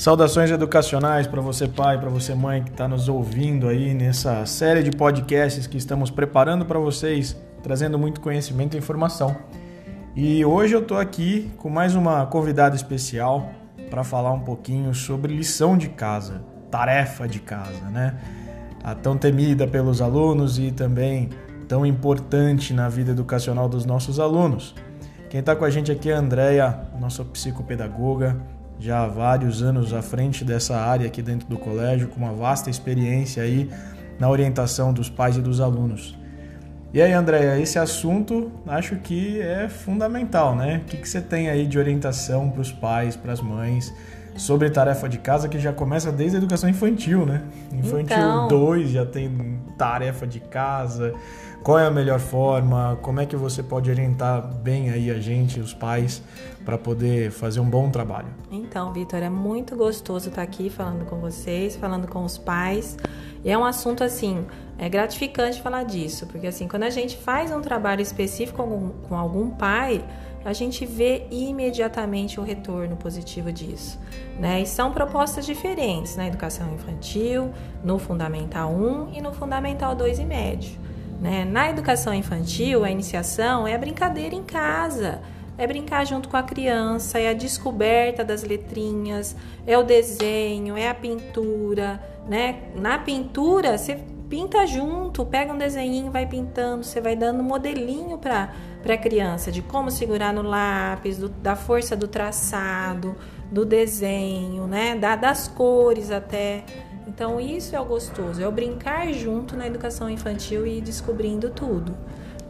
Saudações educacionais para você pai, para você mãe que está nos ouvindo aí nessa série de podcasts que estamos preparando para vocês, trazendo muito conhecimento e informação. E hoje eu estou aqui com mais uma convidada especial para falar um pouquinho sobre lição de casa, tarefa de casa, né? A tão temida pelos alunos e também tão importante na vida educacional dos nossos alunos. Quem está com a gente aqui é a Andrea, nossa psicopedagoga, já há vários anos à frente dessa área aqui dentro do colégio, com uma vasta experiência aí na orientação dos pais e dos alunos. E aí, Andréia, esse assunto acho que é fundamental, né? O que, que você tem aí de orientação para os pais, para as mães, sobre tarefa de casa que já começa desde a educação infantil, né? Infantil 2 então... já tem tarefa de casa. Qual é a melhor forma? Como é que você pode orientar bem aí a gente, os pais, para poder fazer um bom trabalho? Então, Vitor, é muito gostoso estar aqui falando com vocês, falando com os pais. E é um assunto assim, é gratificante falar disso, porque assim, quando a gente faz um trabalho específico com algum, com algum pai, a gente vê imediatamente o retorno positivo disso. Né? E são propostas diferentes na educação infantil, no Fundamental 1 e no Fundamental 2 e médio. Né? Na educação infantil, a iniciação é a brincadeira em casa, é brincar junto com a criança, é a descoberta das letrinhas, é o desenho, é a pintura. Né? Na pintura, você pinta junto, pega um desenho, vai pintando, você vai dando modelinho para a criança de como segurar no lápis, do, da força do traçado, do desenho, né? Da, das cores até. Então isso é o gostoso, é o brincar junto na educação infantil e ir descobrindo tudo.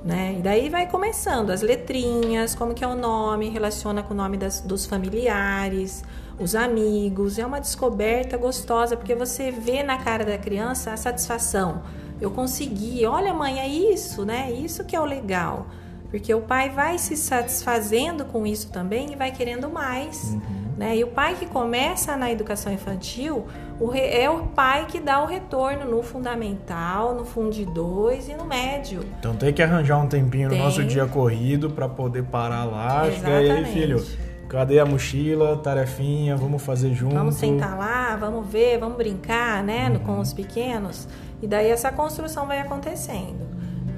Né? E daí vai começando as letrinhas, como que é o nome, relaciona com o nome das, dos familiares, os amigos. É uma descoberta gostosa porque você vê na cara da criança a satisfação. Eu consegui, olha mãe, é isso, né? Isso que é o legal. Porque o pai vai se satisfazendo com isso também e vai querendo mais. Uhum. Né? E o pai que começa na educação infantil é o pai que dá o retorno no fundamental, no fundo 2 e no médio. Então tem que arranjar um tempinho tem. no nosso dia corrido para poder parar lá. Exatamente. E aí, filho, Cadê a mochila, tarefinha, vamos fazer junto. Vamos sentar lá, vamos ver, vamos brincar, né, uhum. com os pequenos. E daí essa construção vai acontecendo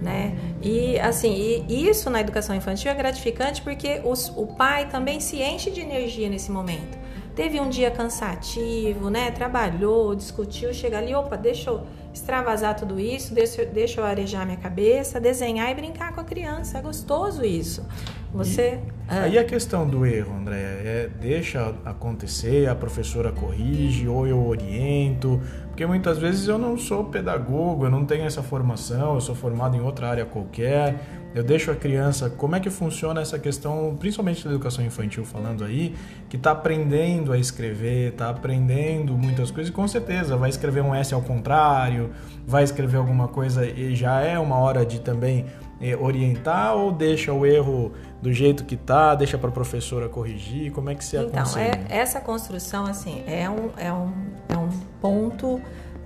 né? E assim, e isso na educação infantil é gratificante porque os, o pai também se enche de energia nesse momento. Teve um dia cansativo, né? Trabalhou, discutiu, chega ali, opa, deixa eu extravasar tudo isso, deixa, deixa eu arejar minha cabeça, desenhar e brincar com a criança. É gostoso isso. Você. E. Aí a questão do erro, André, é deixa acontecer, a professora corrige ou eu oriento, porque muitas vezes eu não sou pedagogo, eu não tenho essa formação, eu sou formado em outra área qualquer. Eu deixo a criança, como é que funciona essa questão, principalmente da educação infantil falando aí, que está aprendendo a escrever, está aprendendo muitas coisas e com certeza vai escrever um S ao contrário, vai escrever alguma coisa e já é uma hora de também é, orientar ou deixa o erro do jeito que tá, deixa para a professora corrigir? Como é que se? Então, é, essa construção assim é um, é um, é um ponto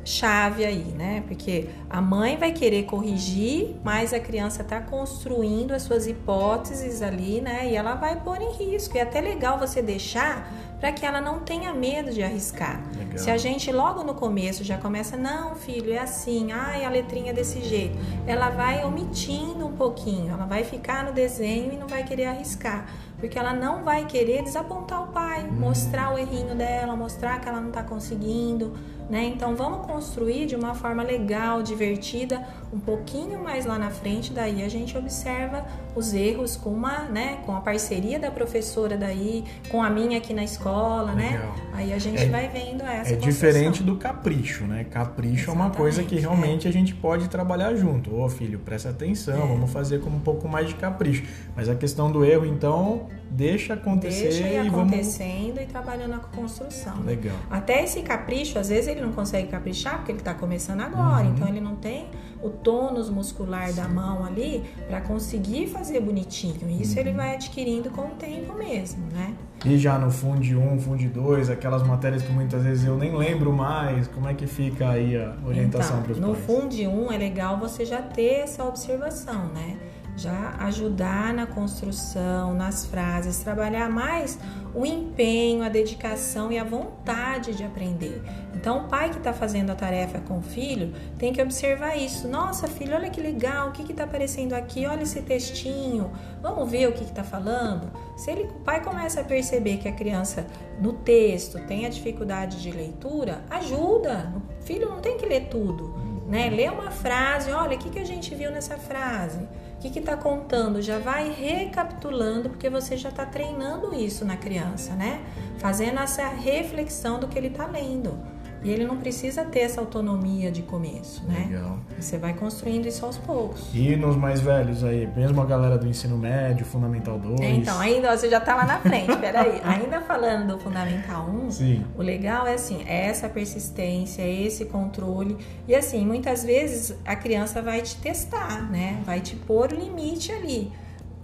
chave aí, né? Porque a mãe vai querer corrigir, mas a criança está construindo as suas hipóteses ali, né? E ela vai pôr em risco. E é até legal você deixar para que ela não tenha medo de arriscar. Legal. Se a gente logo no começo já começa, não, filho, é assim, ai, a letrinha é desse jeito, ela vai omitindo um pouquinho, ela vai ficar no desenho e não vai querer arriscar, porque ela não vai querer desapontar o pai, hum. mostrar o errinho dela, mostrar que ela não está conseguindo né? Então vamos construir de uma forma legal, divertida, um pouquinho mais lá na frente, daí a gente observa os erros com uma, né, com a parceria da professora daí, com a minha aqui na escola, né? Legal. né? Aí a gente é, vai vendo essa É diferente do capricho, né? Capricho Exatamente, é uma coisa que realmente é. a gente pode trabalhar junto. Ô, filho, presta atenção, é. vamos fazer com um pouco mais de capricho. Mas a questão do erro, então, deixa acontecer deixa e acontecendo vamos... e trabalhando na construção. Legal. Até esse capricho, às vezes ele não consegue caprichar porque ele está começando agora, uhum. então ele não tem o tônus muscular da mão ali para conseguir fazer bonitinho. Isso uhum. ele vai adquirindo com o tempo mesmo, né? E já no Fundo 1, Fundo 2, aquelas matérias que muitas vezes eu nem lembro mais, como é que fica aí a orientação então, para os pais? No Fundo 1 é legal você já ter essa observação, né? Já ajudar na construção, nas frases, trabalhar mais o empenho, a dedicação e a vontade de aprender. Então, o pai que está fazendo a tarefa com o filho tem que observar isso. Nossa, filho, olha que legal, o que está aparecendo aqui? Olha esse textinho, vamos ver o que está falando. Se ele, o pai começa a perceber que a criança no texto tem a dificuldade de leitura, ajuda. O filho não tem que ler tudo, né? Lê uma frase, olha, o que, que a gente viu nessa frase? Que está contando? Já vai recapitulando, porque você já está treinando isso na criança, né? Fazendo essa reflexão do que ele está lendo. E ele não precisa ter essa autonomia de começo, né? Legal. Você vai construindo isso aos poucos. E nos mais velhos aí, mesmo a galera do ensino médio, Fundamental 2. É, então, ainda você já tá lá na frente, peraí. ainda falando do Fundamental 1, Sim. o legal é assim, é essa persistência, é esse controle. E assim, muitas vezes a criança vai te testar, né? Vai te pôr o limite ali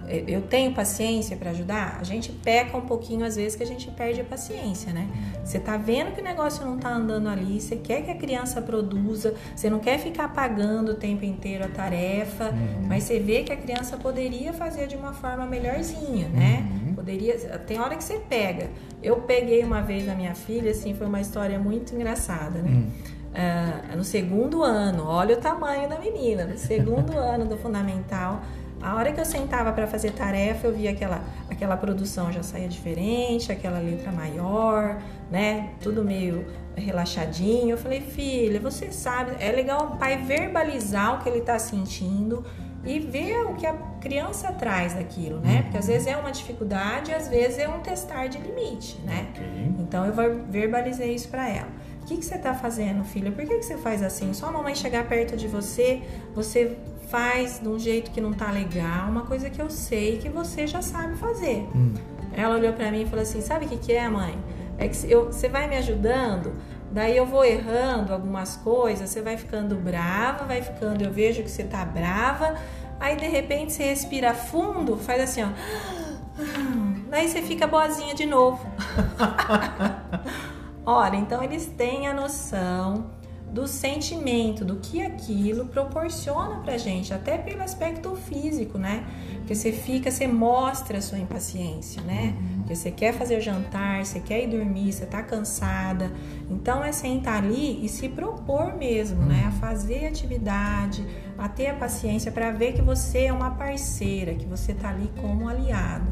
eu tenho paciência para ajudar, a gente peca um pouquinho às vezes que a gente perde a paciência, né? Você tá vendo que o negócio não tá andando ali, você quer que a criança produza, você não quer ficar pagando o tempo inteiro a tarefa, uhum. mas você vê que a criança poderia fazer de uma forma melhorzinha, né? Uhum. Poderia, tem hora que você pega. Eu peguei uma vez a minha filha, assim, foi uma história muito engraçada, né? Uhum. Uh, no segundo ano, olha o tamanho da menina, no segundo ano do fundamental, a hora que eu sentava para fazer tarefa, eu via aquela, aquela produção já saía diferente, aquela letra maior, né? Tudo meio relaxadinho. Eu falei, filha, você sabe, é legal o pai verbalizar o que ele está sentindo e ver o que a criança traz daquilo, né? Porque às vezes é uma dificuldade, às vezes é um testar de limite, né? Okay. Então eu verbalizei isso para ela. O que, que você está fazendo, filha? Por que, que você faz assim? Só a mamãe chegar perto de você, você faz de um jeito que não tá legal, uma coisa que eu sei que você já sabe fazer. Hum. Ela olhou para mim e falou assim: Sabe o que, que é, mãe? É que eu, você vai me ajudando, daí eu vou errando algumas coisas, você vai ficando brava, vai ficando, eu vejo que você tá brava, aí de repente você respira fundo, faz assim, ó. Daí você fica boazinha de novo. Olha, então eles têm a noção do sentimento, do que aquilo proporciona pra gente, até pelo aspecto físico, né? Porque você fica, você mostra a sua impaciência, né? Uhum. Porque você quer fazer o jantar, você quer ir dormir, você tá cansada. Então é sentar ali e se propor mesmo, uhum. né? A fazer atividade, a ter a paciência para ver que você é uma parceira, que você tá ali como aliado.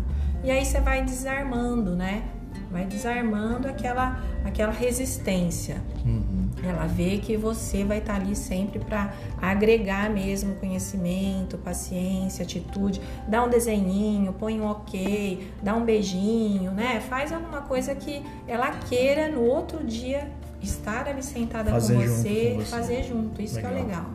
E aí você vai desarmando, né? Vai desarmando aquela, aquela resistência. Uhum. Ela vê que você vai estar ali sempre para agregar mesmo conhecimento, paciência, atitude. Dá um desenhinho, põe um ok, dá um beijinho, né? Faz alguma coisa que ela queira no outro dia estar ali sentada com você, com você, fazer junto. Isso legal. que é legal,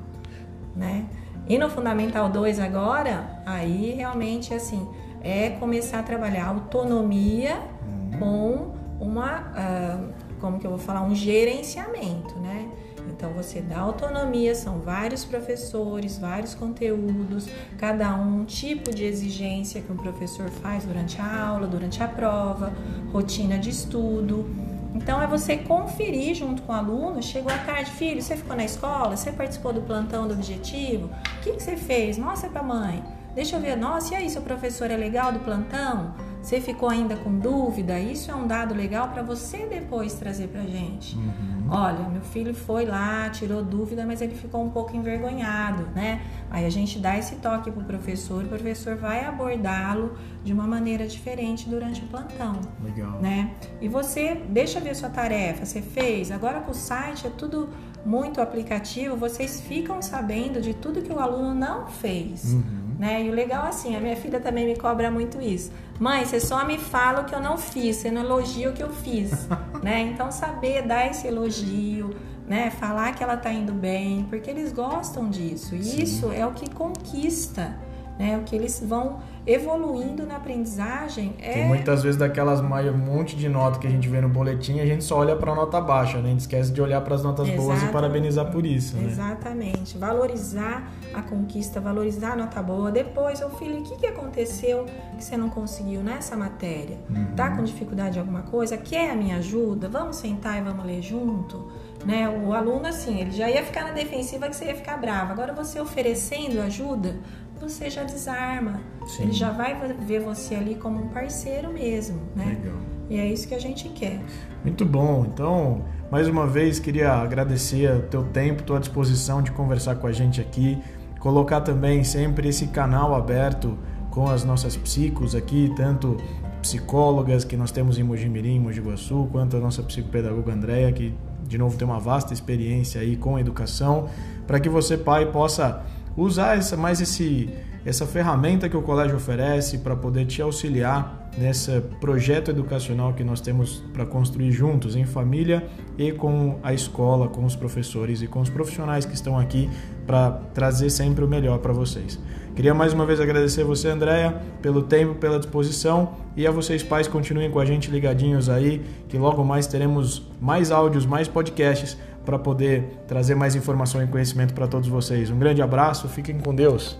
né? E no Fundamental 2 agora, aí realmente assim, é começar a trabalhar autonomia uhum. com uma... Uh, como que eu vou falar, um gerenciamento, né? Então você dá autonomia, são vários professores, vários conteúdos, cada um tipo de exigência que um professor faz durante a aula, durante a prova, rotina de estudo. Então é você conferir junto com o aluno, chegou a tarde, filho, você ficou na escola, você participou do plantão do objetivo, o que, que você fez? Mostra pra mãe. Deixa eu ver, nossa, e aí, seu professor é legal do plantão? Você ficou ainda com dúvida? Isso é um dado legal para você depois trazer para gente. Uhum. Olha, meu filho foi lá, tirou dúvida, mas ele ficou um pouco envergonhado, né? Aí a gente dá esse toque pro professor, o professor vai abordá-lo de uma maneira diferente durante o plantão. Legal. Né? E você deixa ver sua tarefa, você fez. Agora com o site é tudo muito aplicativo, vocês ficam sabendo de tudo que o aluno não fez. Uhum né? E o legal assim, a minha filha também me cobra muito isso. Mãe, você só me fala o que eu não fiz, você não elogia o que eu fiz, né? Então saber dar esse elogio, né? Falar que ela tá indo bem, porque eles gostam disso. E isso é o que conquista, né? O que eles vão evoluindo na aprendizagem é. Tem muitas vezes daquelas um monte de nota que a gente vê no boletim, a gente só olha para a nota baixa, né? A gente esquece de olhar para as notas Exatamente. boas e parabenizar por isso, né? Exatamente. Valorizar a conquista, valorizar a nota boa. Depois, ô filho, o que, que aconteceu que você não conseguiu nessa matéria? Uhum. Tá com dificuldade em alguma coisa? Quer a minha ajuda? Vamos sentar e vamos ler junto? Né? O aluno, assim, ele já ia ficar na defensiva que você ia ficar bravo. Agora, você oferecendo ajuda, você já desarma. Sim. Ele já vai ver você ali como um parceiro mesmo, né? Legal. E é isso que a gente quer. Muito bom. Então, mais uma vez, queria agradecer o teu tempo, tua disposição de conversar com a gente aqui. Colocar também sempre esse canal aberto com as nossas psicos aqui, tanto psicólogas que nós temos em Mojimirim, Mogi Guaçu, quanto a nossa psicopedagoga Andréia, que de novo tem uma vasta experiência aí com educação, para que você, pai, possa usar essa, mais esse, essa ferramenta que o colégio oferece para poder te auxiliar nesse projeto educacional que nós temos para construir juntos, em família e com a escola, com os professores e com os profissionais que estão aqui para trazer sempre o melhor para vocês. Queria mais uma vez agradecer você, Andréia, pelo tempo, pela disposição e a vocês, pais, continuem com a gente ligadinhos aí, que logo mais teremos mais áudios, mais podcasts para poder trazer mais informação e conhecimento para todos vocês. Um grande abraço, fiquem com Deus.